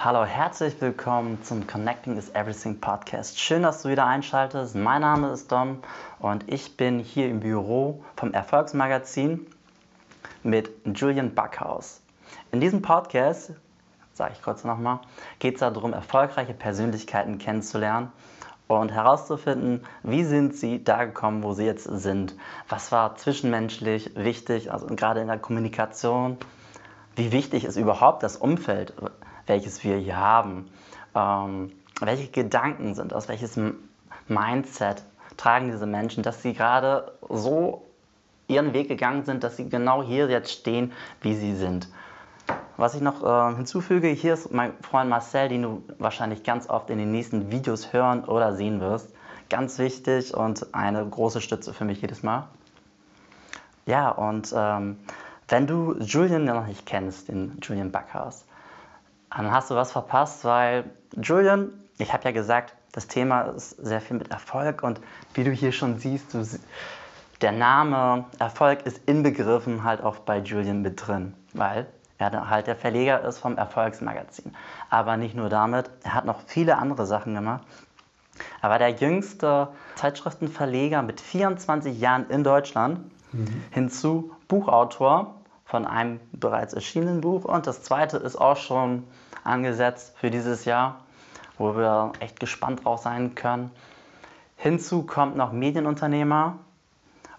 Hallo, herzlich willkommen zum Connecting is Everything Podcast. Schön, dass du wieder einschaltest. Mein Name ist Dom und ich bin hier im Büro vom Erfolgsmagazin mit Julian Backhaus. In diesem Podcast, sage ich kurz nochmal, geht es darum, erfolgreiche Persönlichkeiten kennenzulernen und herauszufinden, wie sind sie da gekommen, wo sie jetzt sind. Was war zwischenmenschlich wichtig, also gerade in der Kommunikation. Wie wichtig ist überhaupt das Umfeld, welches wir hier haben? Ähm, welche Gedanken sind das? Welches Mindset tragen diese Menschen, dass sie gerade so ihren Weg gegangen sind, dass sie genau hier jetzt stehen, wie sie sind. Was ich noch äh, hinzufüge, hier ist mein Freund Marcel, den du wahrscheinlich ganz oft in den nächsten Videos hören oder sehen wirst. Ganz wichtig und eine große Stütze für mich jedes Mal. Ja, und ähm, wenn du Julian noch nicht kennst, den Julian Backhaus, dann hast du was verpasst, weil Julian, ich habe ja gesagt, das Thema ist sehr viel mit Erfolg und wie du hier schon siehst, du, der Name Erfolg ist inbegriffen halt auch bei Julian mit drin, weil er halt der Verleger ist vom Erfolgsmagazin. Aber nicht nur damit, er hat noch viele andere Sachen gemacht. Er war der jüngste Zeitschriftenverleger mit 24 Jahren in Deutschland. Mhm. Hinzu Buchautor von einem bereits erschienenen Buch. Und das zweite ist auch schon angesetzt für dieses Jahr, wo wir echt gespannt drauf sein können. Hinzu kommt noch Medienunternehmer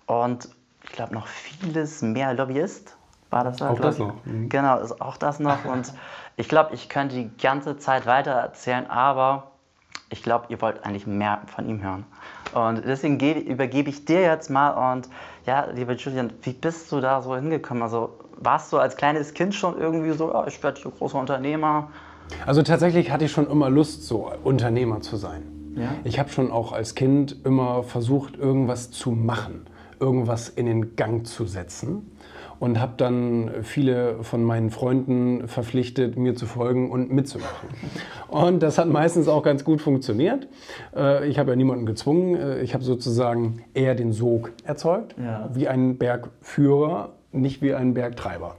und ich glaube noch vieles mehr Lobbyist war das da? Auch das noch. Mhm. Genau, ist auch das noch. Und ich glaube, ich könnte die ganze Zeit weiter erzählen, aber ich glaube, ihr wollt eigentlich mehr von ihm hören. Und deswegen übergebe ich dir jetzt mal und ja, lieber Julian, wie bist du da so hingekommen? Also warst du als kleines Kind schon irgendwie so, ja, ich werde hier großer Unternehmer? Also tatsächlich hatte ich schon immer Lust, so Unternehmer zu sein. Ja? Ich habe schon auch als Kind immer versucht, irgendwas zu machen, irgendwas in den Gang zu setzen und habe dann viele von meinen Freunden verpflichtet, mir zu folgen und mitzumachen. Und das hat meistens auch ganz gut funktioniert. Äh, ich habe ja niemanden gezwungen. Äh, ich habe sozusagen eher den Sog erzeugt, ja. wie ein Bergführer, nicht wie ein Bergtreiber.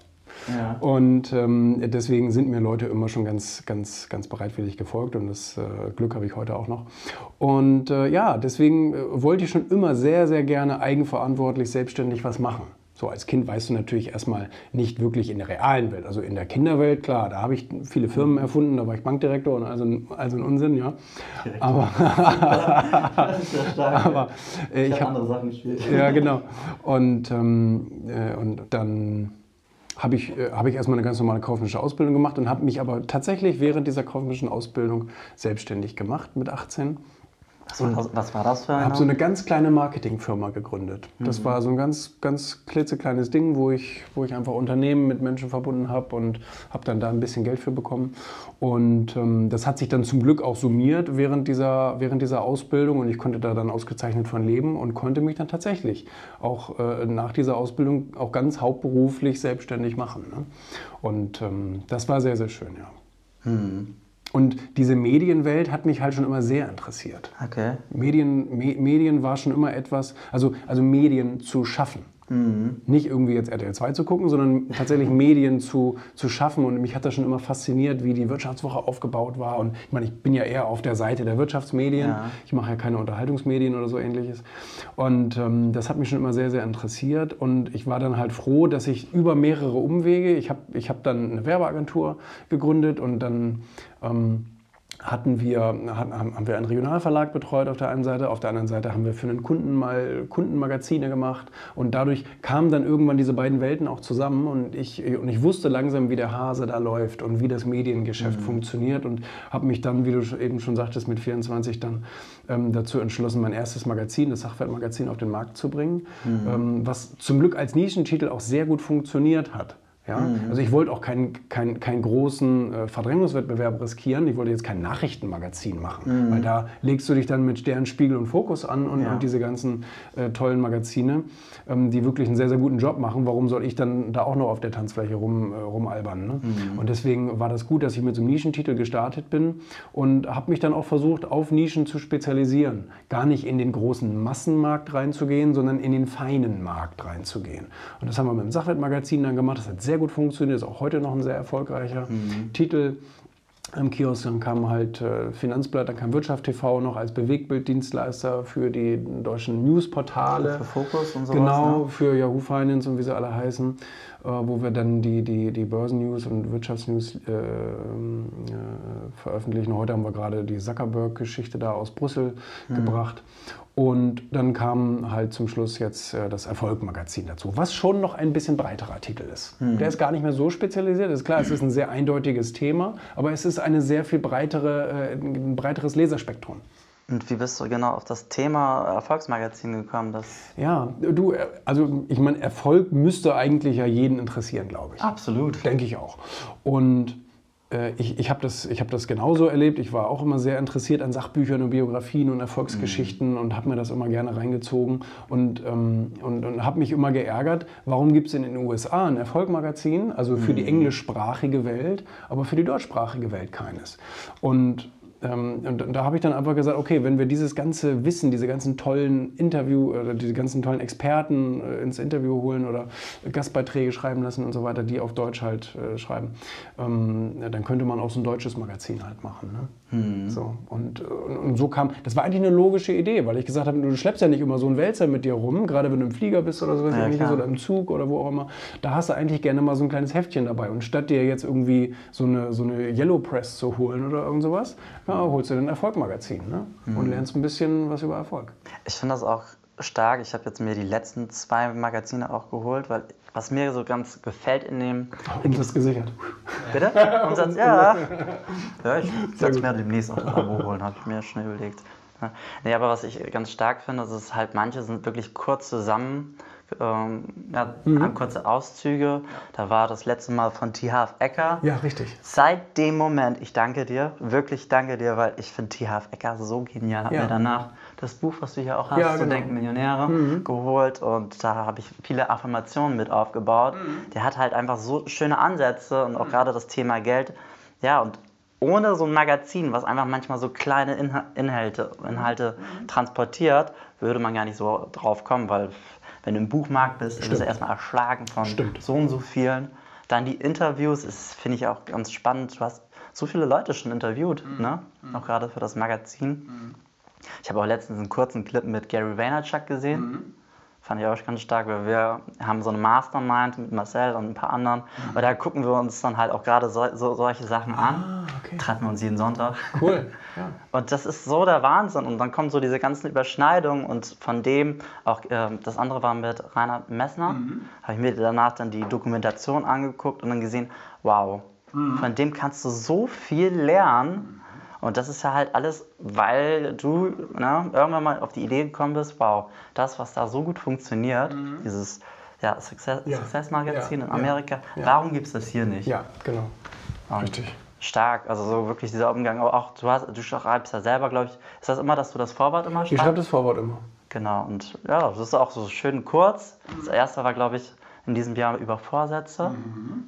Ja. Und ähm, deswegen sind mir Leute immer schon ganz, ganz, ganz bereitwillig gefolgt und das äh, Glück habe ich heute auch noch. Und äh, ja, deswegen äh, wollte ich schon immer sehr, sehr gerne eigenverantwortlich, selbstständig was machen. So als Kind weißt du natürlich erstmal nicht wirklich in der realen Welt. Also in der Kinderwelt, klar, da habe ich viele Firmen erfunden, da war ich Bankdirektor und also, also ein Unsinn, ja. Aber, das ist ja aber äh, ich, ich habe andere Sachen gespielt. Ja, genau. Und, ähm, äh, und dann habe ich, äh, hab ich erstmal eine ganz normale kaufmännische Ausbildung gemacht und habe mich aber tatsächlich während dieser kaufmännischen Ausbildung selbstständig gemacht mit 18 was war, das, was war das für eine? Ich habe so eine ganz kleine Marketingfirma gegründet. Das mhm. war so ein ganz, ganz klitzekleines Ding, wo ich, wo ich einfach Unternehmen mit Menschen verbunden habe und habe dann da ein bisschen Geld für bekommen. Und ähm, das hat sich dann zum Glück auch summiert während dieser, während dieser Ausbildung und ich konnte da dann ausgezeichnet von leben und konnte mich dann tatsächlich auch äh, nach dieser Ausbildung auch ganz hauptberuflich selbstständig machen. Ne? Und ähm, das war sehr, sehr schön, ja. Mhm. Und diese Medienwelt hat mich halt schon immer sehr interessiert. Okay. Medien, Me Medien war schon immer etwas, also, also Medien zu schaffen. Mhm. Nicht irgendwie jetzt RTL 2 zu gucken, sondern tatsächlich Medien zu, zu schaffen. Und mich hat das schon immer fasziniert, wie die Wirtschaftswoche aufgebaut war. Und ich meine, ich bin ja eher auf der Seite der Wirtschaftsmedien. Ja. Ich mache ja keine Unterhaltungsmedien oder so ähnliches. Und ähm, das hat mich schon immer sehr, sehr interessiert. Und ich war dann halt froh, dass ich über mehrere Umwege, ich habe ich hab dann eine Werbeagentur gegründet und dann ähm, hatten wir, haben wir einen Regionalverlag betreut auf der einen Seite, auf der anderen Seite haben wir für einen Kunden mal Kundenmagazine gemacht und dadurch kamen dann irgendwann diese beiden Welten auch zusammen und ich, und ich wusste langsam, wie der Hase da läuft und wie das Mediengeschäft mhm. funktioniert und habe mich dann, wie du eben schon sagtest, mit 24 dann ähm, dazu entschlossen, mein erstes Magazin, das Sachwertmagazin, auf den Markt zu bringen, mhm. ähm, was zum Glück als Nischentitel auch sehr gut funktioniert hat. Ja? Mhm. Also ich wollte auch keinen, keinen, keinen großen äh, Verdrängungswettbewerb riskieren. Ich wollte jetzt kein Nachrichtenmagazin machen, mhm. weil da legst du dich dann mit Stern, Spiegel und Fokus an und, ja. und diese ganzen äh, tollen Magazine, ähm, die wirklich einen sehr, sehr guten Job machen. Warum soll ich dann da auch noch auf der Tanzfläche rum, äh, rumalbern? Ne? Mhm. Und deswegen war das gut, dass ich mit so einem Nischentitel gestartet bin und habe mich dann auch versucht, auf Nischen zu spezialisieren. Gar nicht in den großen Massenmarkt reinzugehen, sondern in den feinen Markt reinzugehen. Und das haben wir mit dem Sachwertmagazin dann gemacht. Das hat sehr gut funktioniert, ist auch heute noch ein sehr erfolgreicher mhm. Titel. im Kiosk, dann kam halt äh, Finanzblatt, dann kam Wirtschaft TV noch als Bewegtbilddienstleister für die deutschen Newsportale. Für Fokus und sowas. Genau, ne? für Yahoo Finance und wie sie alle heißen, äh, wo wir dann die, die, die Börsennews und Wirtschaftsnews äh, äh, veröffentlichen. Heute haben wir gerade die Zuckerberg-Geschichte da aus Brüssel gebracht. Und dann kam halt zum Schluss jetzt äh, das Erfolg-Magazin dazu, was schon noch ein bisschen breiterer Titel ist. Der ist gar nicht mehr so spezialisiert. Ist klar, es ist ein sehr eindeutiges Thema, aber es ist eine sehr viel breitere, äh, ein breiteres Leserspektrum. Und wie bist du genau auf das Thema Erfolgsmagazin gekommen? Das Ja, du, äh, also ich meine, Erfolg müsste eigentlich ja jeden interessieren, glaube ich. Absolut. Denke ich auch. Und ich, ich habe das, ich hab das genauso erlebt. Ich war auch immer sehr interessiert an Sachbüchern und Biografien und Erfolgsgeschichten und habe mir das immer gerne reingezogen und, ähm, und, und habe mich immer geärgert, warum gibt es in den USA ein Erfolgmagazin, also für die englischsprachige Welt, aber für die deutschsprachige Welt keines. Und und da habe ich dann einfach gesagt, okay, wenn wir dieses ganze Wissen, diese ganzen tollen Interview, oder diese ganzen tollen Experten äh, ins Interview holen oder Gastbeiträge schreiben lassen und so weiter, die auf Deutsch halt äh, schreiben, ähm, dann könnte man auch so ein deutsches Magazin halt machen. Ne? So, und, und, und so kam, das war eigentlich eine logische Idee, weil ich gesagt habe, du schleppst ja nicht immer so einen Wälzer mit dir rum, gerade wenn du im Flieger bist oder so, Ja, klar. oder im Zug oder wo auch immer, da hast du eigentlich gerne mal so ein kleines Heftchen dabei. Und statt dir jetzt irgendwie so eine, so eine Yellow Press zu holen oder irgend sowas, ja, holst du dir ein Erfolgmagazin ne? und lernst ein bisschen was über Erfolg. Ich finde das auch stark. Ich habe jetzt mir die letzten zwei Magazine auch geholt, weil was mir so ganz gefällt in dem. Und das gesichert. Bitte? Umsatz? Ja. Ja, ich werde mir demnächst auch ein Abo holen, habe ich mir schnell überlegt. Nee, aber was ich ganz stark finde, ist es halt, manche sind wirklich kurz zusammen. Ähm, ja, Mhm. kurze Auszüge. Da war das letzte Mal von T. Half Ecker. Ja, richtig. Seit dem Moment, ich danke dir, wirklich danke dir, weil ich finde T. Half Ecker so genial. Hab Ja. mir danach das Buch, was du hier auch hast, Ja, genau. Denken Millionäre, geholt und da habe ich viele Affirmationen mit aufgebaut. Der hat halt einfach so schöne Ansätze und auch gerade das Thema Geld. Ja, und ohne so ein Magazin, was einfach manchmal so kleine Inha Inhalte, Inhalte transportiert, würde man gar nicht so drauf kommen, weil wenn du im Buchmarkt bist, bist du erstmal erschlagen von Stimmt. so und so vielen. Dann die Interviews, ist finde ich auch ganz spannend. Du hast so viele Leute schon interviewt, ne? auch gerade für das Magazin. Ich habe auch letztens einen kurzen Clip mit Gary Vaynerchuk gesehen. Fand ich auch ganz stark, weil wir haben so eine Mastermind mit Marcel und ein paar anderen. Und da gucken wir uns dann halt auch gerade so, so, solche Sachen an. okay. Treffen wir uns jeden Sonntag. Cool. Ja. Und das ist so der Wahnsinn. Und dann kommen so diese ganzen Überschneidungen und von dem, auch ähm, das andere war mit Rainer Messner, habe ich mir danach dann die Dokumentation angeguckt und dann gesehen, wow, von dem kannst du so viel lernen. Und das ist ja halt alles, weil du ne, irgendwann mal auf die Idee gekommen bist, wow, das, was da so gut funktioniert, dieses ja, Success, Ja, Success Magazin ja, in Amerika, warum gibt es das hier nicht? ja, genau. Und Richtig. Stark, also so wirklich dieser Umgang. Aber auch du, hast, du schreibst ja selber, glaube ich, ist das immer, dass du das Vorwort immer Ich schreibe schreibst? das Vorwort immer. Genau, und ja, das ist auch so schön kurz. Das erste war, glaube ich, in diesem Jahr über Vorsätze.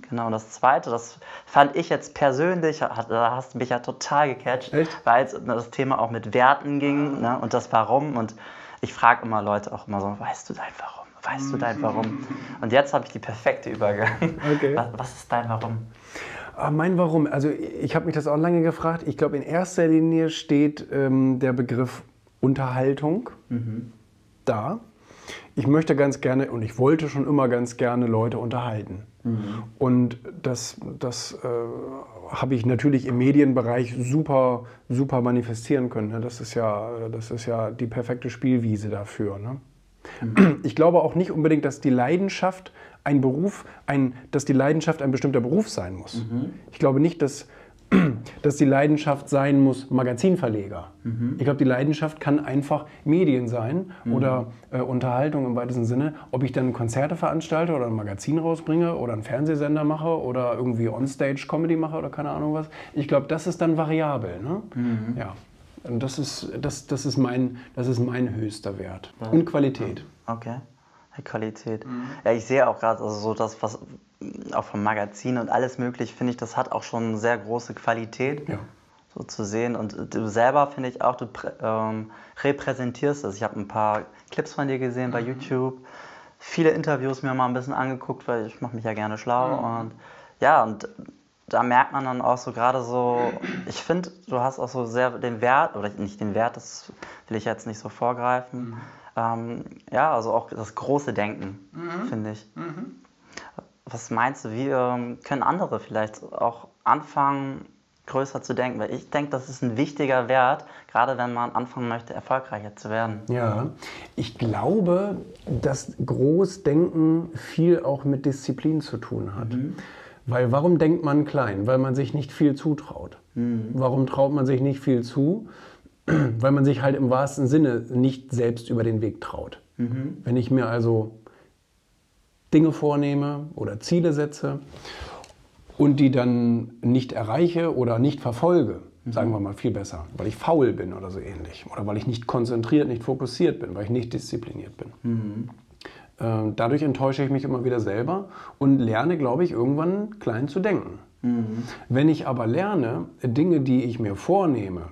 Genau, und das zweite, das fand ich jetzt persönlich, hat, da hast du mich ja total gecatcht, weil es um das Thema auch mit Werten ging ne, und das Warum. Und ich frage immer Leute auch immer so, weißt du dein Warum? Weißt du dein Warum? Und jetzt habe ich die perfekte Übergang. Okay. Was, was ist dein Warum? Ah, mein Warum? Also ich habe mich das auch lange gefragt. Ich glaube, in erster Linie steht ähm, der Begriff Unterhaltung da. Ich möchte ganz gerne und ich wollte schon immer ganz gerne Leute unterhalten. Und das, das äh, habe ich natürlich im Medienbereich super, super manifestieren können. ne? Das ist ja, das ist ja die perfekte Spielwiese dafür. Ne? Ich glaube auch nicht unbedingt, dass die Leidenschaft ein Beruf, ein, dass die Leidenschaft ein bestimmter Beruf sein muss. Ich glaube nicht, dass, dass die Leidenschaft sein muss Magazinverleger. Ich glaube, die Leidenschaft kann einfach Medien sein oder äh, Unterhaltung im weitesten Sinne. Ob ich dann Konzerte veranstalte oder ein Magazin rausbringe oder einen Fernsehsender mache oder irgendwie Onstage Comedy mache oder keine Ahnung was. Ich glaube, das ist dann variabel. Ne? Ja. Und das ist, das, das, ist mein, das ist mein höchster Wert. Und Qualität. Okay. Qualität. Ja, ich sehe auch gerade, also so das, was auch vom Magazin und alles möglich, finde ich, das hat auch schon eine sehr große Qualität. Ja. So zu sehen. Und du selber, finde ich auch, du ähm, repräsentierst es. Ich habe ein paar Clips von dir gesehen bei YouTube, viele Interviews mir mal ein bisschen angeguckt, weil ich mache mich ja gerne schlau. Und ja, und da merkt man dann auch so gerade so, ich finde, du hast auch so sehr den Wert, oder nicht den Wert, das will ich jetzt nicht so vorgreifen. Mhm. Ähm, ja, also auch das große Denken, mhm. finde ich. Was meinst du, wie ähm, können andere vielleicht auch anfangen, größer zu denken? Weil ich denke, das ist ein wichtiger Wert, gerade wenn man anfangen möchte, erfolgreicher zu werden. Ja, ich glaube, dass Großdenken viel auch mit Disziplin zu tun hat. Mhm. Weil warum denkt man klein? Weil man sich nicht viel zutraut. Mhm. Warum traut man sich nicht viel zu? Weil man sich halt im wahrsten Sinne nicht selbst über den Weg traut. Mhm. Wenn ich mir also Dinge vornehme oder Ziele setze und die dann nicht erreiche oder nicht verfolge, mhm. sagen wir mal viel besser, weil ich faul bin oder so ähnlich oder weil ich nicht konzentriert, nicht fokussiert bin, weil ich nicht diszipliniert bin. Mhm. Ähm, dadurch enttäusche ich mich immer wieder selber und lerne, glaube ich, irgendwann klein zu denken. Mhm. Wenn ich aber lerne, Dinge, die ich mir vornehme,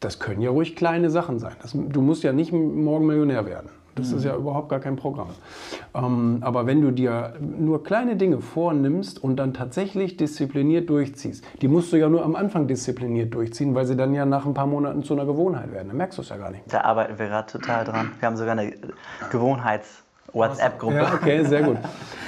das können ja ruhig kleine Sachen sein. Das, du musst ja nicht morgen Millionär werden. Das mhm. ist ja überhaupt gar kein Programm. Ähm, aber wenn du dir nur kleine Dinge vornimmst und dann tatsächlich diszipliniert durchziehst, die musst du ja nur am Anfang diszipliniert durchziehen, weil sie dann ja nach ein paar Monaten zu einer Gewohnheit werden. Dann merkst du es ja gar nicht. Da arbeiten wir gerade total dran. Wir haben sogar eine Gewohnheits- WhatsApp-Gruppe. Ja, okay, sehr gut.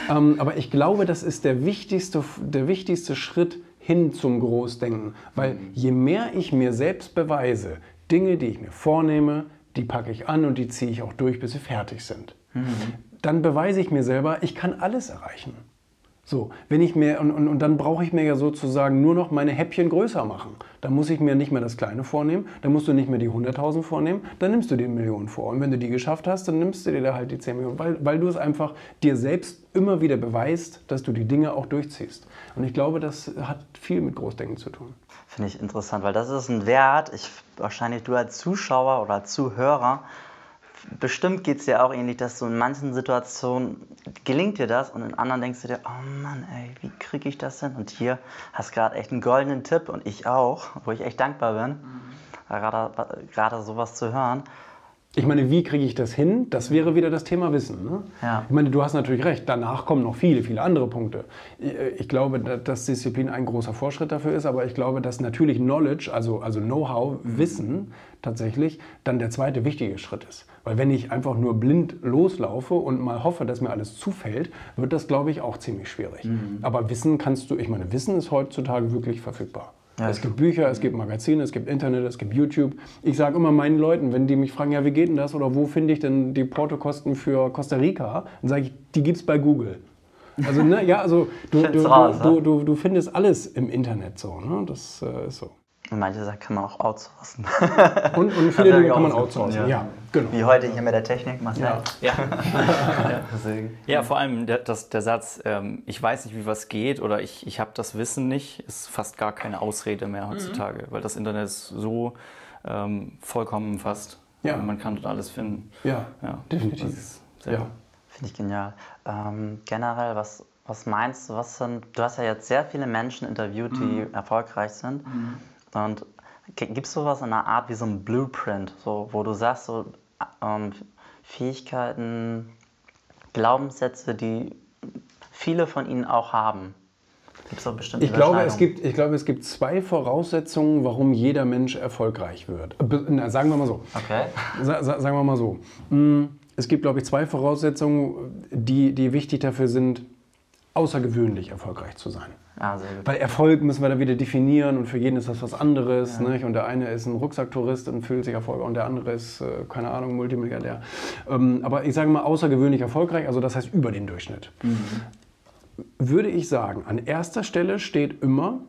ähm, aber ich glaube, das ist der wichtigste, der wichtigste Schritt hin zum Großdenken. Weil je mehr ich mir selbst beweise, Dinge, die ich mir vornehme, die packe ich an und die ziehe ich auch durch, bis sie fertig sind. Mhm. Dann beweise ich mir selber, ich kann alles erreichen. So, wenn ich mir, und, und, und dann brauche ich mir ja sozusagen nur noch meine Häppchen größer machen. Dann muss ich mir nicht mehr das Kleine vornehmen, dann musst du nicht mehr die 100.000 vornehmen, dann nimmst du die Millionen vor. Und wenn du die geschafft hast, dann nimmst du dir da halt die 10 Millionen, weil, weil du es einfach dir selbst immer wieder beweist, dass du die Dinge auch durchziehst. Und ich glaube, das hat viel mit Großdenken zu tun. Finde ich interessant, weil das ist ein Wert, ich, wahrscheinlich du als Zuschauer oder Zuhörer, bestimmt geht es dir auch ähnlich, dass du in manchen Situationen gelingt dir das und in anderen denkst du dir, oh Mann, ey, wie kriege ich das hin? Und hier hast du gerade echt einen goldenen Tipp und ich auch, wo ich echt dankbar bin, mhm. gerade, gerade sowas zu hören. Ich meine, wie kriege ich das hin? Das wäre wieder das Thema Wissen. Ne? Ja. Ich meine, du hast natürlich recht, danach kommen noch viele, viele andere Punkte. Ich glaube, dass Disziplin ein großer Fortschritt dafür ist, aber ich glaube, dass natürlich Knowledge, also, also Know-how, Wissen tatsächlich, dann der zweite wichtige Schritt ist. Weil wenn ich einfach nur blind loslaufe und mal hoffe, dass mir alles zufällt, wird das, glaube ich, auch ziemlich schwierig. Mhm. Aber Wissen kannst du, ich meine, Wissen ist heutzutage wirklich verfügbar. Ja, es gibt Bücher, es gibt Magazine, es gibt Internet, es gibt YouTube. Ich sage immer meinen Leuten, wenn die mich fragen, ja, wie geht denn das oder wo finde ich denn die Portokosten für Costa Rica, dann sage ich, die gibt es bei Google. Also, ne, ja, also du, du, raus, du, du, du, findest alles im Internet so. Ne? Das äh, ist so. Und manche Sachen kann man auch outsourcen. Und, und viele Dinge kann man outsourcen, ja. ja. genau. Wie heute hier mit der Technik, Marcel. Ja, ja. ja vor allem der, das, der Satz, ähm, ich weiß nicht, wie was geht oder ich, ich habe das Wissen nicht, ist fast gar keine Ausrede mehr heutzutage, mhm. weil das Internet ist so ähm, vollkommen fast. Ja. Man kann dort alles finden. Ja, ja. definitiv. Ja. Finde ich genial. Ähm, generell, was, was meinst du, was sind, du hast ja jetzt sehr viele Menschen interviewt, die mhm. erfolgreich sind. Mhm. Und gibt es sowas in einer Art wie so ein Blueprint, so, wo du sagst, so ähm, Fähigkeiten, Glaubenssätze, die viele von ihnen auch haben? Gibt es auch bestimmte ich glaube, es gibt, ich glaube, es gibt zwei Voraussetzungen, warum jeder Mensch erfolgreich wird. Na, sagen wir mal so. Okay. Sa sagen wir mal so. Mm, es gibt, glaube ich, zwei Voraussetzungen, die, die wichtig dafür sind, außergewöhnlich erfolgreich zu sein. Ah, Weil Erfolg müssen wir da wieder definieren und für jeden ist das was anderes. Ja. Nicht? Und der eine ist ein Rucksacktourist und fühlt sich erfolgreich und der andere ist, äh, keine Ahnung, Multimilliardär. Ähm, aber ich sage mal außergewöhnlich erfolgreich, also das heißt über den Durchschnitt. Mhm. Würde ich sagen, an erster Stelle steht immer,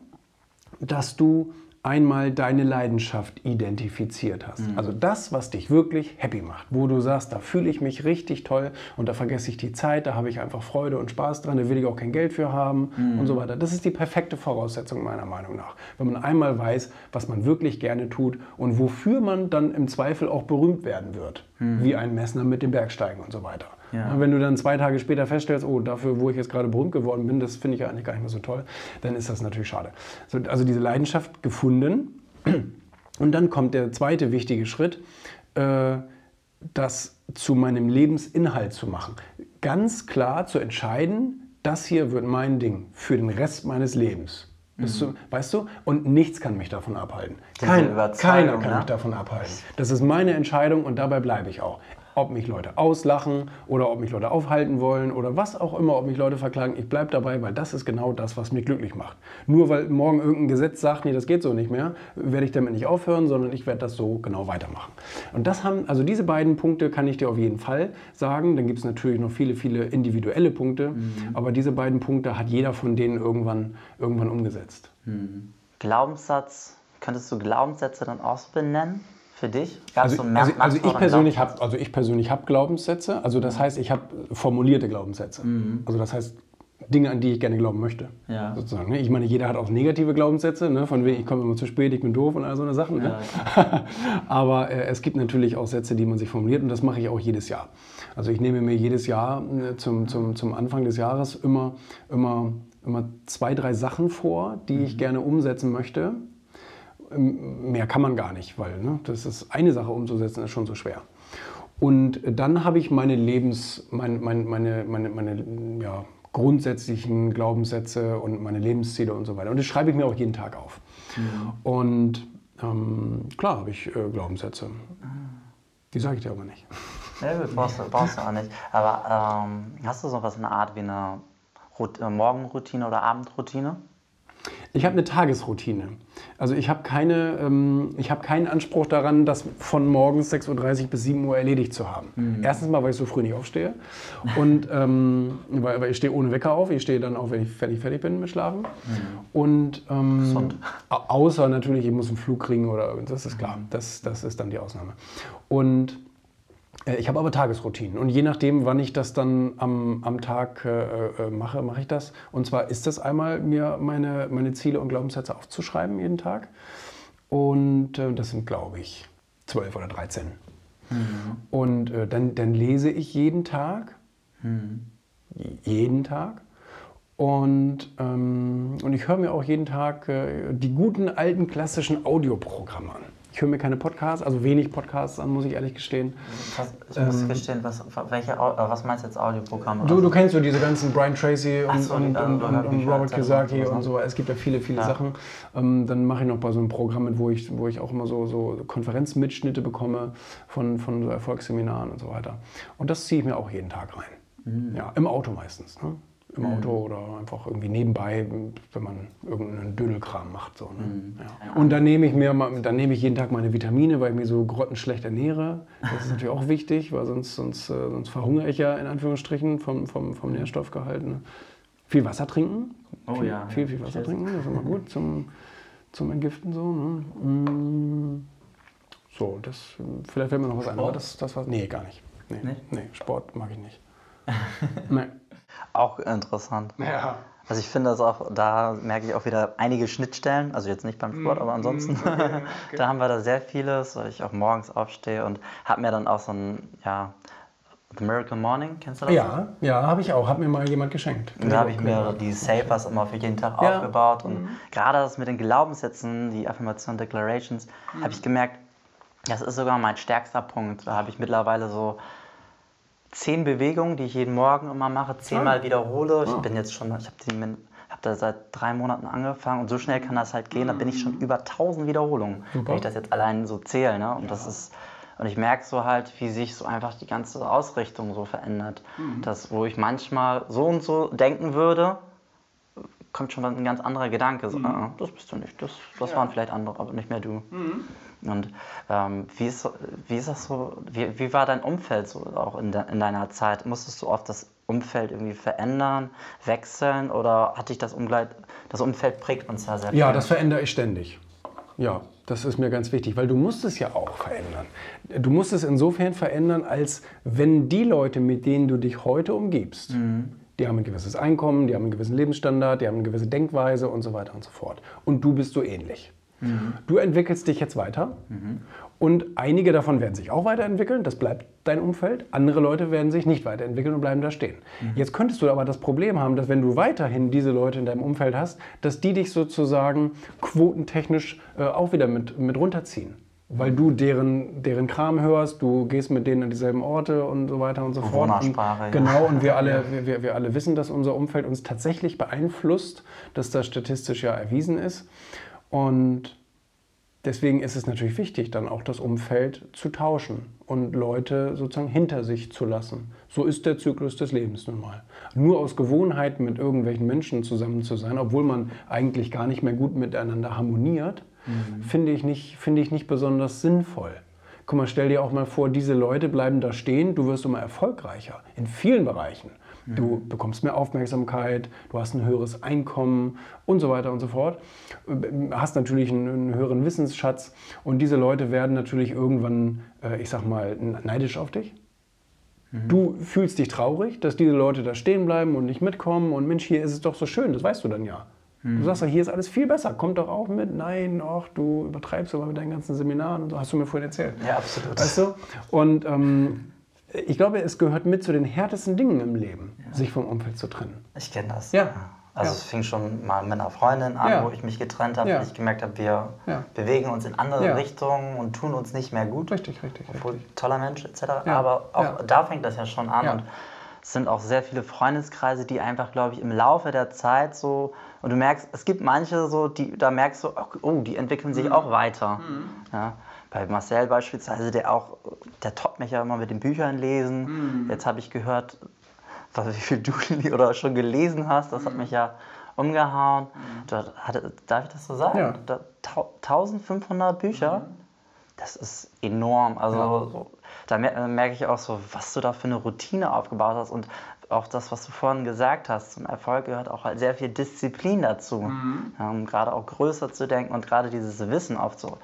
dass du einmal deine Leidenschaft identifiziert hast. Mhm. Also das, was dich wirklich happy macht, wo du sagst, da fühle ich mich richtig toll und da vergesse ich die Zeit, da habe ich einfach Freude und Spaß dran, da will ich auch kein Geld für haben mhm. und so weiter. Das ist die perfekte Voraussetzung meiner Meinung nach. Wenn man einmal weiß, was man wirklich gerne tut und wofür man dann im Zweifel auch berühmt werden wird, mhm. wie ein Messner mit dem Bergsteigen und so weiter. Ja. Wenn du dann zwei Tage später feststellst, oh, dafür, wo ich jetzt gerade berühmt geworden bin, das finde ich ja eigentlich gar nicht mehr so toll, dann ist das natürlich schade. Also diese Leidenschaft gefunden. Und dann kommt der zweite wichtige Schritt, äh, das zu meinem Lebensinhalt zu machen. Ganz klar zu entscheiden, das hier wird mein Ding für den Rest meines Lebens. Mhm. weißt du? Und nichts kann mich davon abhalten. Kein, keiner kann ne? mich davon abhalten. Das ist meine Entscheidung und dabei bleibe ich auch ob mich Leute auslachen oder ob mich Leute aufhalten wollen oder was auch immer, ob mich Leute verklagen. Ich bleibe dabei, weil das ist genau das, was mich glücklich macht. Nur weil morgen irgendein Gesetz sagt, nee, das geht so nicht mehr, werde ich damit nicht aufhören, sondern ich werde das so genau weitermachen. Und das haben, also diese beiden Punkte kann ich dir auf jeden Fall sagen. Dann gibt es natürlich noch viele, viele individuelle Punkte, mhm. aber diese beiden Punkte hat jeder von denen irgendwann, irgendwann umgesetzt. Mhm. Glaubenssatz, könntest du Glaubenssätze dann auch benennen? Für dich? Gab's also, so also, also, ich persönlich habe also ich persönlich habe Glaubenssätze. Also das mhm. heißt, ich habe formulierte Glaubenssätze. Mhm. Also das heißt Dinge, an die ich gerne glauben möchte. Ja. Sozusagen. Ne? Ich meine, jeder hat auch negative Glaubenssätze, ne? von wegen, ich komme immer zu spät, ich bin doof und all so eine Sachen. Ne? Ja, Aber äh, es gibt natürlich auch Sätze, die man sich formuliert und das mache ich auch jedes Jahr. Also ich nehme mir jedes Jahr äh, zum, zum, zum Anfang des Jahres immer, immer, immer zwei, drei Sachen vor, die mhm. ich gerne umsetzen möchte mehr kann man gar nicht, weil ne, das ist eine Sache umzusetzen, ist schon so schwer. Und dann habe ich meine Lebens, mein, mein, meine, meine, meine ja, grundsätzlichen Glaubenssätze und meine Lebensziele und so weiter. Und das schreibe ich mir auch jeden Tag auf. Mhm. Und ähm, klar habe ich äh, Glaubenssätze. Die sage ich dir aber nicht. Gut, brauchst du, brauchst du auch nicht. Aber ähm, hast du so was in der Art wie eine Rut äh, Morgenroutine oder Abendroutine? Ich habe eine Tagesroutine. Also ich habe keine, ähm, hab keinen Anspruch daran, das von morgens 6.30 Uhr bis 7 Uhr erledigt zu haben. Mhm. Erstens mal, weil ich so früh nicht aufstehe. Und ähm, weil, weil, ich stehe ohne Wecker auf. Ich stehe dann auch, wenn ich fertig, fertig bin mit Schlafen. Mhm. Und ähm, außer natürlich, ich muss einen Flug kriegen oder irgendwas, das ist klar. Das, das ist dann die Ausnahme. Und ich habe aber Tagesroutinen und je nachdem, wann ich das dann am, am Tag äh, äh, mache, mache ich das. Und zwar ist das einmal, mir meine, meine Ziele und Glaubenssätze aufzuschreiben jeden Tag. Und äh, das sind, glaube ich, zwölf oder dreizehn. Mhm. Und äh, dann, dann lese ich jeden Tag. Mhm. Jeden Tag. Und, ähm, und ich höre mir auch jeden Tag äh, die guten alten klassischen Audioprogramme an. Ich höre mir keine Podcasts, also wenig Podcasts an, muss ich ehrlich gestehen. Ich muss ähm, gestehen, was, welche, was meinst du jetzt Audioprogramme? Du, du kennst so diese ganzen Brian Tracy und, so, und, und, und, und Robert Kiyosaki und so. Es gibt ja viele, viele ja. Sachen. Ähm, dann mache ich noch bei so einem Programm mit, wo ich, wo ich auch immer so, so Konferenzmitschnitte bekomme von, von so Erfolgsseminaren und so weiter. Und das ziehe ich mir auch jeden Tag rein. Mhm. Ja, im Auto meistens. Ne? Im Auto mhm. oder einfach irgendwie nebenbei, wenn man irgendeinen Dödelkram macht. So, ne? mhm. ja. Und dann nehme ich mir dann nehme ich jeden Tag meine Vitamine, weil ich mich so grottenschlecht ernähre. Das ist natürlich auch wichtig, weil sonst, sonst, äh, sonst verhungere ich ja in Anführungsstrichen vom, vom, vom Nährstoffgehalt. Ne? Viel Wasser trinken. Oh viel, ja. Viel, viel Wasser Cheers. trinken, das ist immer gut zum, zum Entgiften. So, ne? Mm. so das, vielleicht fällt mir noch was ein, aber das, das war, nee, gar nicht. Nee, nicht? nee Sport mag ich nicht. nee. Auch interessant. Ja. Also ich finde das auch, da merke ich auch wieder einige Schnittstellen, also jetzt nicht beim Sport, aber ansonsten, okay, okay. da haben wir da sehr vieles, weil ich auch morgens aufstehe und habe mir dann auch so ein, ja, The Miracle Morning, kennst du das? Ja, ja, habe ich auch, hat mir mal jemand geschenkt. Und da habe ich mir die Safers immer für jeden Tag ja. aufgebaut und mhm. gerade das mit den Glaubenssätzen, die Affirmation Declarations, mhm. habe ich gemerkt, das ist sogar mein stärkster Punkt. Da habe ich mittlerweile so zehn Bewegungen, die ich jeden Morgen immer mache, zehnmal ah. wiederhole. Ich ah. bin jetzt schon, ich habe hab da seit drei Monaten angefangen und so schnell kann das halt gehen. Da bin ich schon über 1000 Wiederholungen, Super. wenn ich das jetzt allein so zähle. Ne? Und ja. das ist und ich merke so halt, wie sich so einfach die ganze Ausrichtung so verändert. Mhm. Dass, wo ich manchmal so und so denken würde, kommt schon ein ganz anderer Gedanke. So, mhm. ah, das bist du nicht, das, das ja. waren vielleicht andere, aber nicht mehr du. Mhm. Und ähm, wie, ist, wie ist das so, wie, wie war dein Umfeld so auch in, de, in deiner Zeit? Musstest du oft das Umfeld irgendwie verändern, wechseln oder hat dich das, Umgleit, das Umfeld prägt uns ja sehr viel? Ja, das verändere ich ständig. Ja, das ist mir ganz wichtig, weil du musst es ja auch verändern. Du musst es insofern verändern, als wenn die Leute, mit denen du dich heute umgibst, mhm die haben ein gewisses Einkommen, die haben einen gewissen Lebensstandard, die haben eine gewisse Denkweise und so weiter und so fort. Und du bist so ähnlich. Mhm. Du entwickelst dich jetzt weiter mhm. und einige davon werden sich auch weiterentwickeln, das bleibt dein Umfeld. Andere Leute werden sich nicht weiterentwickeln und bleiben da stehen. Mhm. Jetzt könntest du aber das Problem haben, dass wenn du weiterhin diese Leute in deinem Umfeld hast, dass die dich sozusagen quotentechnisch äh, auch wieder mit, mit runterziehen weil du deren, deren Kram hörst, du gehst mit denen an dieselben Orte und so weiter und so fort. Und, ja. Genau, und wir alle, wir, wir alle wissen, dass unser Umfeld uns tatsächlich beeinflusst, dass das statistisch ja erwiesen ist. Und deswegen ist es natürlich wichtig, dann auch das Umfeld zu tauschen und Leute sozusagen hinter sich zu lassen. So ist der Zyklus des Lebens nun mal. Nur aus Gewohnheit mit irgendwelchen Menschen zusammen zu sein, obwohl man eigentlich gar nicht mehr gut miteinander harmoniert, mhm. finde ich, nicht, ich nicht besonders sinnvoll. Guck mal, stell dir auch mal vor, diese Leute bleiben da stehen, du wirst immer erfolgreicher in vielen Bereichen. Du mhm. bekommst mehr Aufmerksamkeit, du hast ein höheres Einkommen und so weiter und so fort. Hast natürlich einen, einen höheren Wissensschatz und diese Leute werden natürlich irgendwann, äh, ich sag mal, neidisch auf dich. Mhm. Du fühlst dich traurig, dass diese Leute da stehen bleiben und nicht mitkommen und Mensch, hier ist es doch so schön, das weißt du dann ja. Mhm. Du sagst ja, hier ist alles viel besser, kommt doch auch mit. Nein, ach, du übertreibst aber mit deinen ganzen Seminaren und so, hast du mir vorhin erzählt. Ja, absolut. Weißt du? Und ähm, ich glaube, es gehört mit zu den härtesten Dingen im Leben, ja. sich vom Umfeld zu trennen. Ich kenne das. Ja. Also ja. es fing schon mal mit einer Freundin an, ja. wo ich mich getrennt habe, ja. weil ich gemerkt habe, wir bewegen uns in andere Richtungen und tun uns nicht mehr gut. Richtig, richtig. Obwohl richtig. toller Mensch etc. Aber auch da fängt das ja schon an und es sind auch sehr viele Freundeskreise, die einfach, glaube ich, im Laufe der Zeit so und du merkst, es gibt manche so, die da merkst du, oh, die entwickeln sich mhm. auch weiter. Mhm. Ja bei Marcel beispielsweise, der auch, der toppt mich ja immer mit den Büchern lesen. Mhm. Jetzt habe ich gehört, was, wie viel du oder schon gelesen hast, das mhm. hat mich ja umgehauen. Mhm. Hatte, darf ich das so sagen? Ja. Da, 1500 Bücher, mhm. das ist enorm. Also ja. so, da merke ich auch so, was du da für eine Routine aufgebaut hast und auch das, was du vorhin gesagt hast, zum Erfolg gehört auch halt sehr viel Disziplin dazu, mhm. um gerade auch größer zu denken und gerade dieses Wissen aufzubauen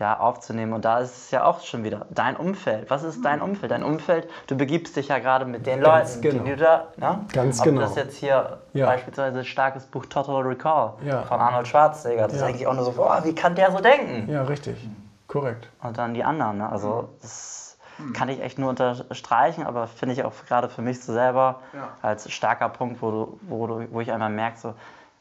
ja, aufzunehmen. Und da ist es ja auch schon wieder dein Umfeld. Was ist dein Umfeld? Dein Umfeld, du begibst dich ja gerade mit den Ganz Leuten, genau. die du da, ne? Ganz Ob genau. das jetzt hier ja. beispielsweise starkes Buch Total Recall ja. von Arnold Schwarzenegger, das ja. ist eigentlich auch nur so, boah, wie kann der so denken? Ja, richtig. Korrekt. Und dann die anderen, ne? Also das kann ich echt nur unterstreichen, aber finde ich auch gerade für mich so selber als starker Punkt, wo, du, wo, du, wo ich einmal merke, so,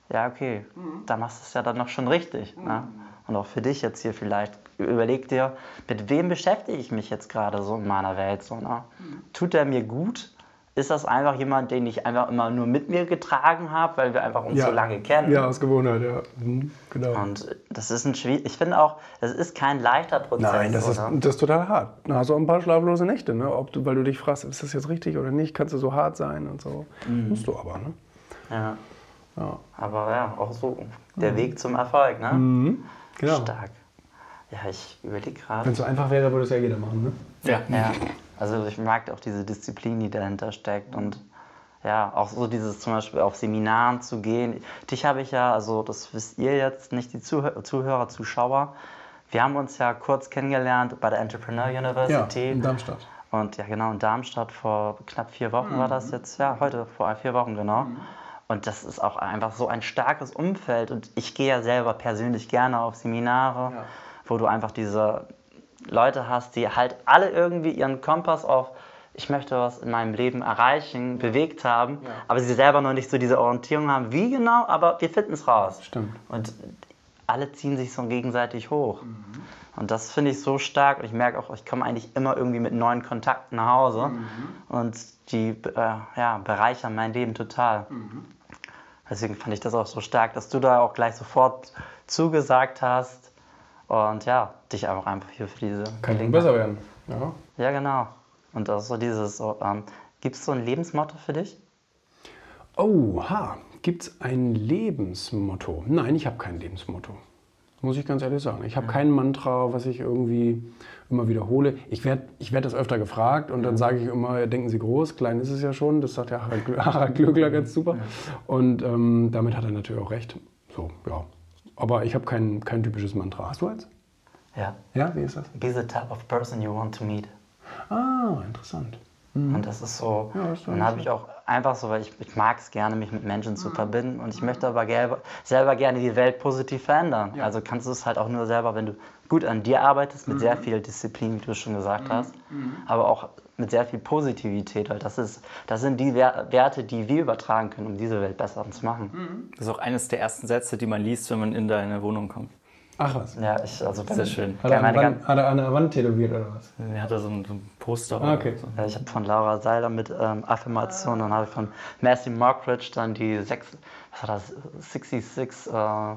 ja, okay, mhm. da machst du es ja dann noch schon richtig. Mhm. Ne? Und auch für dich jetzt hier vielleicht, überleg dir, mit wem beschäftige ich mich jetzt gerade so in meiner Welt? So, ne? Tut der mir gut? Ist das einfach jemand, den ich einfach immer nur mit mir getragen habe, weil wir einfach uns ja. so lange kennen? Ja, aus Gewohnheit, ja. Mhm, genau. Und das ist ein schwierig, ich finde auch, das ist kein leichter Prozess. Nein, das, ist, das ist total hart. Da hast du auch ein paar schlaflose Nächte, ne? Ob du, weil du dich fragst, ist das jetzt richtig oder nicht? Kannst du so hart sein und so? Mhm. Musst du aber, ne? Ja. ja. Aber ja, auch so der mhm. Weg zum Erfolg, ne? Mhm. Genau. Stark. Ja, ich überlege gerade. Wenn es so einfach wäre, würde es ja jeder machen, ne? Ja. ja. Also ich mag auch diese Disziplin, die dahinter steckt und ja, auch so dieses zum Beispiel auf Seminaren zu gehen. Dich habe ich ja, also das wisst ihr jetzt nicht, die Zuhörer, Zuhörer Zuschauer. Wir haben uns ja kurz kennengelernt bei der Entrepreneur University. Ja, in Darmstadt. Und ja, genau, in Darmstadt vor knapp vier Wochen mhm. war das jetzt. Ja, heute vor vier Wochen, genau. Mhm. Und das ist auch einfach so ein starkes Umfeld. Und ich gehe ja selber persönlich gerne auf Seminare, ja. wo du einfach diese Leute hast, die halt alle irgendwie ihren Kompass auf ich möchte was in meinem Leben erreichen, bewegt haben, ja. aber sie selber noch nicht so diese Orientierung haben, wie genau, aber wir finden es raus. Stimmt. Und alle ziehen sich so gegenseitig hoch. Mhm. Und das finde ich so stark. Und ich merke auch, ich komme eigentlich immer irgendwie mit neuen Kontakten nach Hause. Mhm. Und die äh, ja, bereichern mein Leben total. Mhm. Deswegen fand ich das auch so stark, dass du da auch gleich sofort zugesagt hast und ja, dich auch einfach hier für diese. Kann Gelegenheit. besser werden. Ja. ja, genau. Und auch so dieses, so, ähm, gibt es so ein Lebensmotto für dich? Oh, ha, gibt es ein Lebensmotto? Nein, ich habe kein Lebensmotto. Muss ich ganz ehrlich sagen. Ich habe kein Mantra, was ich irgendwie immer wiederhole. Ich werde ich werd das öfter gefragt und dann sage ich immer, denken Sie groß, klein ist es ja schon. Das sagt ja Harald Glöckler ganz super. Und ähm, damit hat er natürlich auch recht. So, ja. Aber ich habe kein, kein typisches Mantra. Hast du eins? Ja. Ja, wie ist das? Be the type of person you want to meet. Ah, interessant. Mhm. Und das ist so, ja, das dann habe ich auch einfach so, weil ich, ich mag es gerne, mich mit Menschen zu mhm. verbinden und ich möchte aber selber, selber gerne die Welt positiv verändern. Ja. Also kannst du es halt auch nur selber, wenn du gut an dir arbeitest, mit mhm. sehr viel Disziplin, wie du schon gesagt mhm. hast, mhm. aber auch mit sehr viel Positivität, weil das, ist, das sind die Werte, die wir übertragen können, um diese Welt besser zu machen. Das ist auch eines der ersten Sätze, die man liest, wenn man in deine Wohnung kommt. Ach was. Ja, ich, also Sehr schön. Hat er, an, Wand, hat er an der Wand tätowiert oder was? Er hatte so ein, so ein Poster. Ah, okay. So. Ja, ich habe von Laura Seiler mit ähm, Affirmation und habe von Matthew Mockridge dann die sechs, was war das, 66 äh,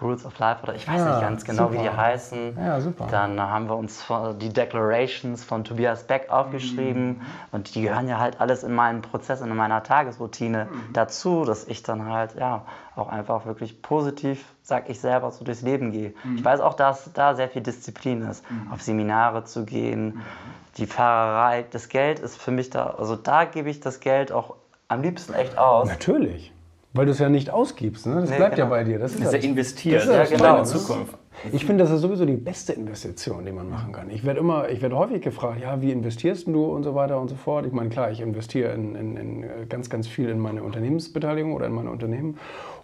Rules of Life oder ich weiß Ja, nicht ganz genau, wie die super. heißen. Ja, super. Dann haben wir uns die Declarations von Tobias Beck aufgeschrieben Mhm. und die gehören ja halt alles in meinen Prozess, in meiner Tagesroutine Mhm. dazu, dass ich dann halt ja auch einfach wirklich positiv, sag ich selber, so durchs Leben gehe. Mhm. Ich weiß auch, dass da sehr viel Disziplin ist, auf Seminare zu gehen, Mhm. die Fahrerei, das Geld ist für mich da, also da gebe ich das Geld auch am liebsten echt aus. Natürlich. Weil du es ja nicht ausgibst, ne? Das Nee, bleibt ja genau. bei dir. Das ist, Das ja investiert Das ist ja in genau. ne? Zukunft. Ich finde, das ist sowieso die beste Investition, die man machen kann. Ich werde immer, ich werde häufig gefragt, ja, wie investierst du und so weiter und so fort. Ich meine, klar, ich investiere in, in, in äh, ganz, ganz viel in meine Unternehmensbeteiligung oder in meine Unternehmen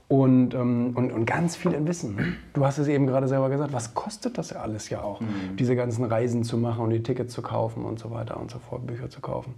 und, ähm, und, und ganz viel in Wissen. Du hast es eben gerade selber gesagt, was kostet das ja alles ja auch, diese ganzen Reisen zu machen und die Tickets zu kaufen und so weiter und so fort, Bücher zu kaufen.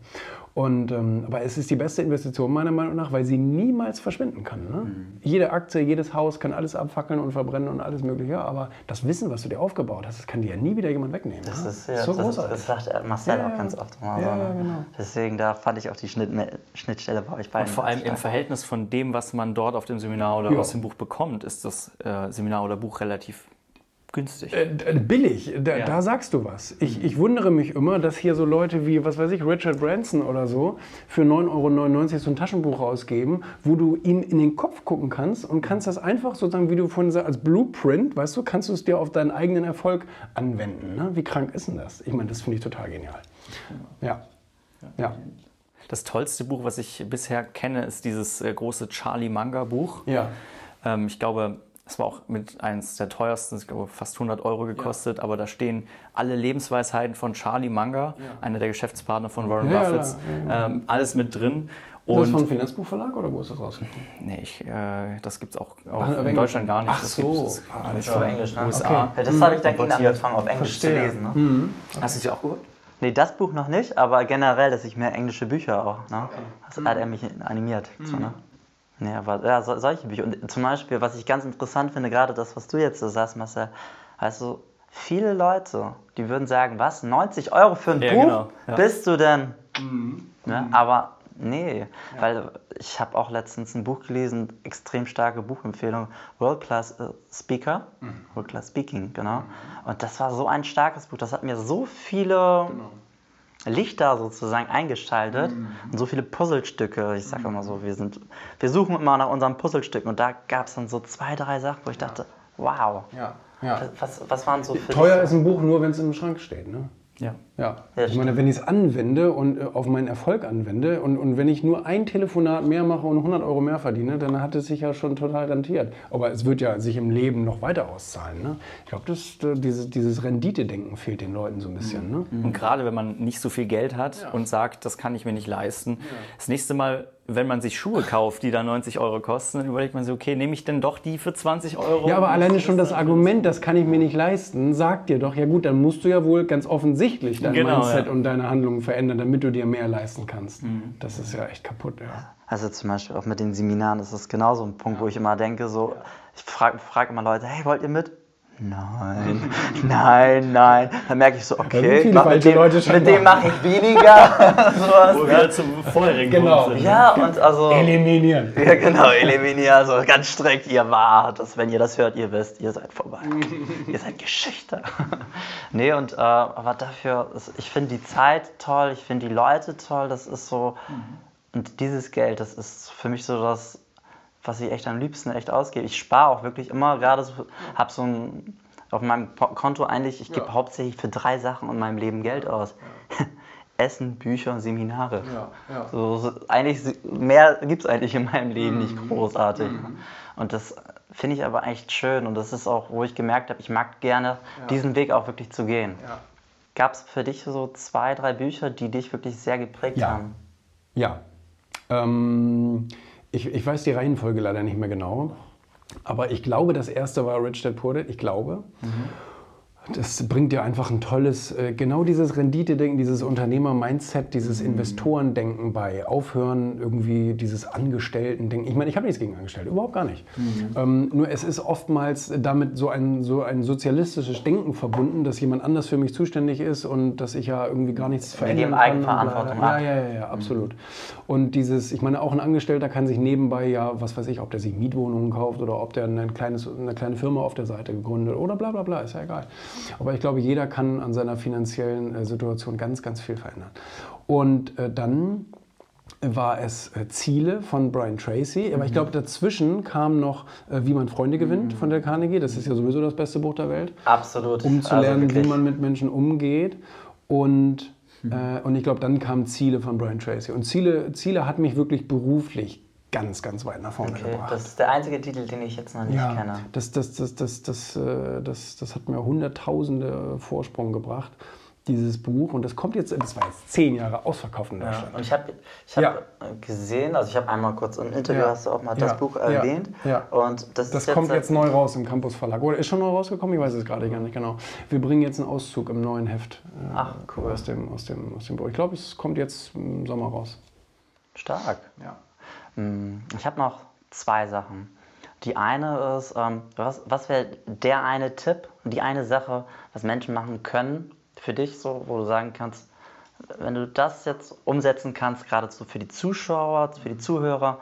Und, ähm, aber es ist die beste Investition meiner Meinung nach, weil sie niemals verschwinden kann. Ne? Jede Aktie, jedes Haus kann alles abfackeln und verbrennen und alles Mögliche, aber das Wissen, was du dir aufgebaut hast, das kann dir ja nie wieder jemand wegnehmen. Das ne? ist ja, so das, großartig. das sagt er- Marcel Ja, auch ganz oft immer Ja, so. Ne? ja, genau. Deswegen, da fand ich auch die Schnitt, Schnittstelle bei euch beiden. Und vor allem im. Verhältnis von dem, was man dort auf dem Seminar oder Ja. aus dem Buch bekommt, ist das äh, Seminar oder Buch relativ günstig. Äh, d- billig, da, Ja. da sagst du was. Ich, ich wundere mich immer, dass hier so Leute wie, was weiß ich, Richard Branson oder so für 9,99 Euro so ein Taschenbuch ausgeben, wo du ihm in den Kopf gucken kannst und kannst das einfach sozusagen, wie du vorhin sagst, als Blueprint, weißt du, kannst du es dir auf deinen eigenen Erfolg anwenden. Ne? Wie krank ist denn das? Ich meine, das finde ich total genial. Ja. Ja. Das tollste Buch, was ich bisher kenne, ist dieses äh, große Charlie Manga Buch. Ja. Ähm, ich glaube, es war auch mit eins der teuersten, ich glaube fast 100 Euro gekostet, aber da stehen alle Lebensweisheiten von Charlie Manga, einer der Geschäftspartner von Warren Ja, ja, Buffett, ähm, alles mit drin. Ist das Und vom Finanzbuchverlag oder wo ist das rausgekommen? nee, ich, äh, das gibt es auch, auch in Englisch. Deutschland gar nicht. Ach das so. gibt's- das Ah, das Auf von Englisch, ne? USA. Ja, das habe ich dann angefangen, auf Englisch Verstehe. zu lesen. Ne? Hast du sie auch geholt? Nee, das Buch noch nicht, aber generell, dass ich mehr englische Bücher auch. Ne? Das hat er mich animiert. So, ne? Nee, aber ja, so, solche Bücher. Und zum Beispiel, was ich ganz interessant finde, gerade das, was du jetzt so sagst, Marcel, weißt du, viele Leute, die würden sagen, was, 90 Euro für ein Ja, Buch? genau, ja. Bist du denn? Ne? Aber nee, weil ich habe auch letztens ein Buch gelesen, extrem starke Buchempfehlung, World Class äh, Speaker, World Class Speaking, genau. Und das war so ein starkes Buch, das hat mir so viele Lichter sozusagen eingeschaltet und so viele Puzzlestücke. Ich sage immer so, wir sind, wir suchen immer nach unseren Puzzlestücken und da gab es dann so zwei, drei Sachen, wo ich dachte, wow, Ja. ja. was, was waren so für Teuer ist ein Buch nur, wenn es im Schrank steht. Ne? Ja. Ja, Ja, ich meine, wenn ich es anwende und äh, auf meinen Erfolg anwende und, und wenn ich nur ein Telefonat mehr mache und 100 Euro mehr verdiene, dann hat es sich ja schon total rentiert. Aber es wird ja sich im Leben noch weiter auszahlen. Ne? Ich glaube, das, äh, dieses, dieses Rendite-Denken fehlt den Leuten so ein bisschen. Ne? Und gerade wenn man nicht so viel Geld hat und sagt, das kann ich mir nicht leisten, das nächste Mal, wenn man sich Schuhe kauft, die da 90 Euro kosten, dann überlegt man sich, okay, nehme ich denn doch die für 20 Euro? Ja, aber alleine schon das Argument, das kann ich mir nicht leisten, sagt dir doch, ja gut, dann musst du ja wohl ganz offensichtlich dein Genau, Mindset ja. und deine Handlungen verändern, damit du dir mehr leisten kannst. Das ist ja echt kaputt, ja. Also zum Beispiel auch mit den Seminaren, das ist genauso ein Punkt, wo ich immer denke, so, ich frage frag immer Leute, hey, wollt ihr mit? Nein, nein, nein. Dann merke ich so, okay, mach mit, dem, mit dem mache ich weniger. Sowas, Wo wir ne? zum vorherigen Genau. Punkt sind. Ja, und also. Eliminieren. Ja, genau, eliminieren, also ganz strikt, ihr wart das, wenn ihr das hört, ihr wisst, ihr seid vorbei. ihr seid Geschichte. nee, und, äh, aber dafür, ich finde die Zeit toll, ich finde die Leute toll, das ist so, und dieses Geld, das ist für mich so das, was ich echt am liebsten echt ausgebe. Ich spare auch wirklich immer, gerade so, habe so ein, auf meinem Konto eigentlich, ich gebe hauptsächlich für drei Sachen in meinem Leben Geld aus. Essen, Bücher und Seminare. ja. So, so, eigentlich, mehr gibt es eigentlich in meinem Leben nicht großartig. Und das finde ich aber echt schön und das ist auch, wo ich gemerkt habe, ich mag gerne diesen Weg auch wirklich zu gehen. Ja. Gab es für dich so zwei, drei Bücher, die dich wirklich sehr geprägt Ja. haben? Ja. Ähm, ich, ich weiß die Reihenfolge leider nicht mehr genau. Aber ich glaube, das erste war Rich Dad Poor Dad. Ich glaube. Das bringt dir einfach ein tolles, äh, genau dieses Rendite-Denken, dieses Unternehmer-Mindset, dieses mhm. Investorendenken bei. Aufhören, irgendwie dieses Angestellten-Denken. Ich meine, ich habe nichts gegen Angestellte, überhaupt gar nicht. Mhm. Ähm, nur es ist oftmals damit so ein, so ein sozialistisches Denken verbunden, dass jemand anders für mich zuständig ist und dass ich ja irgendwie gar nichts verändern kann. Eigenverantwortung ja, ja, ja, ja, absolut. Mhm. Und dieses, ich meine, auch ein Angestellter kann sich nebenbei ja, was weiß ich, ob der sich Mietwohnungen kauft oder ob der ein kleines, eine kleine Firma auf der Seite gegründet oder bla bla bla, ist ja egal. Aber ich glaube, jeder kann an seiner finanziellen äh, Situation ganz, ganz viel verändern. Und äh, dann war es äh, Ziele von Brian Tracy. Aber ich mhm. glaube, dazwischen kam noch Wie man Freunde gewinnt mhm. von der Carnegie. Das ist ja sowieso das beste Buch der Welt. Absolut. Um zu also lernen, wirklich. wie man mit Menschen umgeht. Und, mhm. äh, und ich glaube, dann kamen Ziele von Brian Tracy. Und Ziele, Ziele hat mich wirklich beruflich ganz, ganz weit nach vorne okay, gebracht. Das ist der einzige Titel, den ich jetzt noch nicht ja, kenne. Das, das, das, das, das, äh, das, das hat mir hunderttausende Vorsprung gebracht, dieses Buch. Und das kommt jetzt, das war jetzt zehn Jahre ausverkauft in Deutschland. Ja, und ich habe ich hab ja. gesehen, also ich habe einmal kurz im Interview, hast du auch mal das Buch erwähnt. Ja. Und das, das kommt jetzt, jetzt neu raus im Campus Verlag. Oder ist schon neu rausgekommen? Ich weiß es gerade gar nicht genau. Wir bringen jetzt einen Auszug im neuen Heft äh, Ach, cool. aus, dem, aus, dem, aus dem Buch. Ich glaube, es kommt jetzt im Sommer raus. Stark. Ja. Hm, ich habe noch zwei Sachen. Die eine ist, ähm, was, was wäre der eine Tipp, die eine Sache, was Menschen machen können für dich, so, wo du sagen kannst, wenn du das jetzt umsetzen kannst, geradezu für die Zuschauer, für die Zuhörer,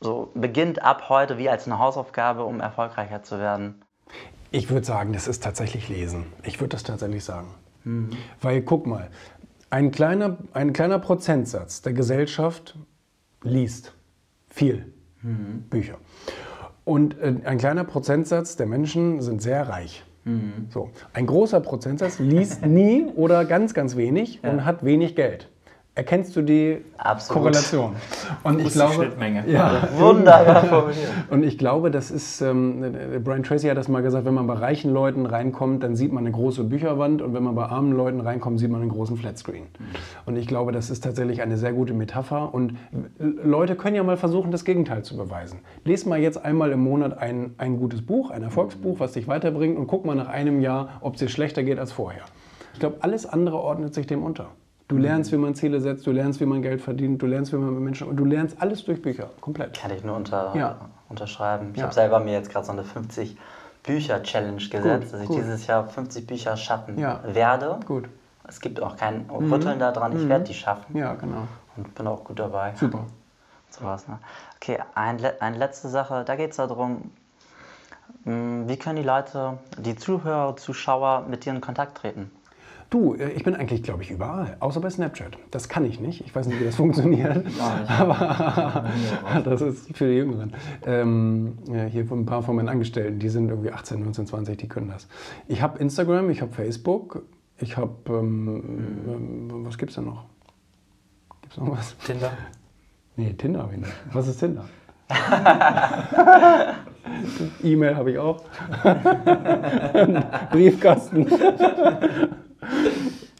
so beginnt ab heute wie als eine Hausaufgabe, um erfolgreicher zu werden? Ich würde sagen, das ist tatsächlich Lesen. Ich würde das tatsächlich sagen. Mhm. Weil guck mal, ein kleiner, ein kleiner Prozentsatz der Gesellschaft liest viel mhm. Bücher. Und äh, ein kleiner Prozentsatz der Menschen sind sehr reich. Mhm. So. Ein großer Prozentsatz liest nie oder ganz, ganz wenig ja. und hat wenig Geld. Erkennst du die Absolut. Korrelation? Und ich glaube, Schnittmenge. Ja, wunderbar formuliert. Und ich glaube, das ist, ähm, Brian Tracy hat das mal gesagt, wenn man bei reichen Leuten reinkommt, dann sieht man eine große Bücherwand und wenn man bei armen Leuten reinkommt, sieht man einen großen Flatscreen. Und ich glaube, das ist tatsächlich eine sehr gute Metapher und Leute können ja mal versuchen, das Gegenteil zu beweisen. Lies mal jetzt einmal im Monat ein, ein gutes Buch, ein Erfolgsbuch, was dich weiterbringt und guck mal nach einem Jahr, ob es dir schlechter geht als vorher. Ich glaube, alles andere ordnet sich dem unter. Du lernst, wie man Ziele setzt, du lernst, wie man Geld verdient, du lernst, wie man mit Menschen. Und du lernst alles durch Bücher, komplett. Kann ich nur unter, ja. unterschreiben. Ich ja. habe selber mir jetzt gerade so eine 50 Bücher-Challenge gesetzt, gut, dass ich gut. dieses Jahr 50 Bücher schaffen ja. werde. Gut. Es gibt auch kein mhm. Rütteln mhm. daran, ich mhm. werde die schaffen. Ja, genau. Und bin auch gut dabei. Super. So was, ne? Okay, ein, eine letzte Sache, da geht es darum, hm, wie können die Leute, die Zuhörer, Zuschauer mit dir in Kontakt treten? Du, äh, ich bin eigentlich, glaube ich, überall, außer bei Snapchat. Das kann ich nicht. Ich weiß nicht, wie das funktioniert. aber das ist für die Jüngeren. Ähm, hier ein paar von meinen Angestellten, die sind irgendwie 18, 19, 20, die können das. Ich habe Instagram, ich habe Facebook, ich habe, ähm, ähm, was gibt es denn noch? Gibt es noch was? Tinder? Nee, Tinder habe ich nicht. Was ist Tinder? E-Mail habe ich auch. Briefkasten.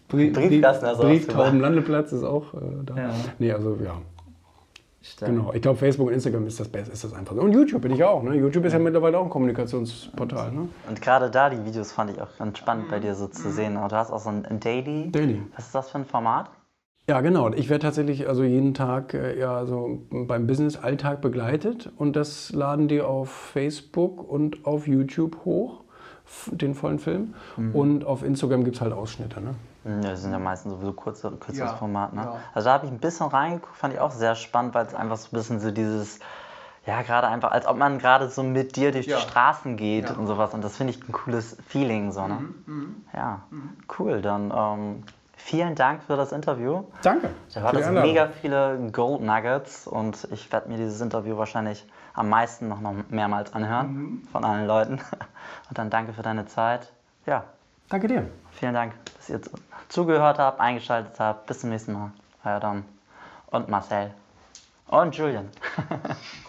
Brie Briefkasten, also Brieftaubenlandeplatz ist auch äh, da. Ja. Nee, also ja. Stimmt. Genau. Ich glaube, Facebook und Instagram ist das Beste, ist das einfach so. Und YouTube bin ich auch. Ne? YouTube ist ja mittlerweile auch ein Kommunikationsportal. Ne? Und gerade da die Videos fand ich auch ganz spannend bei dir so zu sehen. Und du hast auch so ein Daily. Daily. Was ist das für ein Format? Ja, genau. Ich werde tatsächlich also jeden Tag äh, ja, so beim Business-Alltag begleitet und das laden die auf Facebook und auf YouTube hoch den vollen Film. Mhm. Und auf Instagram gibt es halt Ausschnitte. Ne? Ja, das sind ja meistens sowieso kurze, kürzeres ja, Format. Ne? Ja. Also da habe ich ein bisschen reingeguckt, fand ich auch sehr spannend, weil es einfach so ein bisschen so dieses, ja, gerade einfach, als ob man gerade so mit dir durch ja. die Straßen geht und sowas. Und das finde ich ein cooles Feeling. So, ne? Mhm. mhm. Ja, mhm. cool. Dann ähm, vielen Dank für das Interview. Danke. Da war das mega viele Gold Nuggets und ich werde mir dieses Interview wahrscheinlich am meisten noch, noch mehrmals anhören mhm. von allen Leuten. Und dann danke für deine Zeit. Ja. Danke dir. Vielen Dank, dass ihr zugehört habt, eingeschaltet habt. Bis zum nächsten Mal. Euer Dom und Marcel und Julian.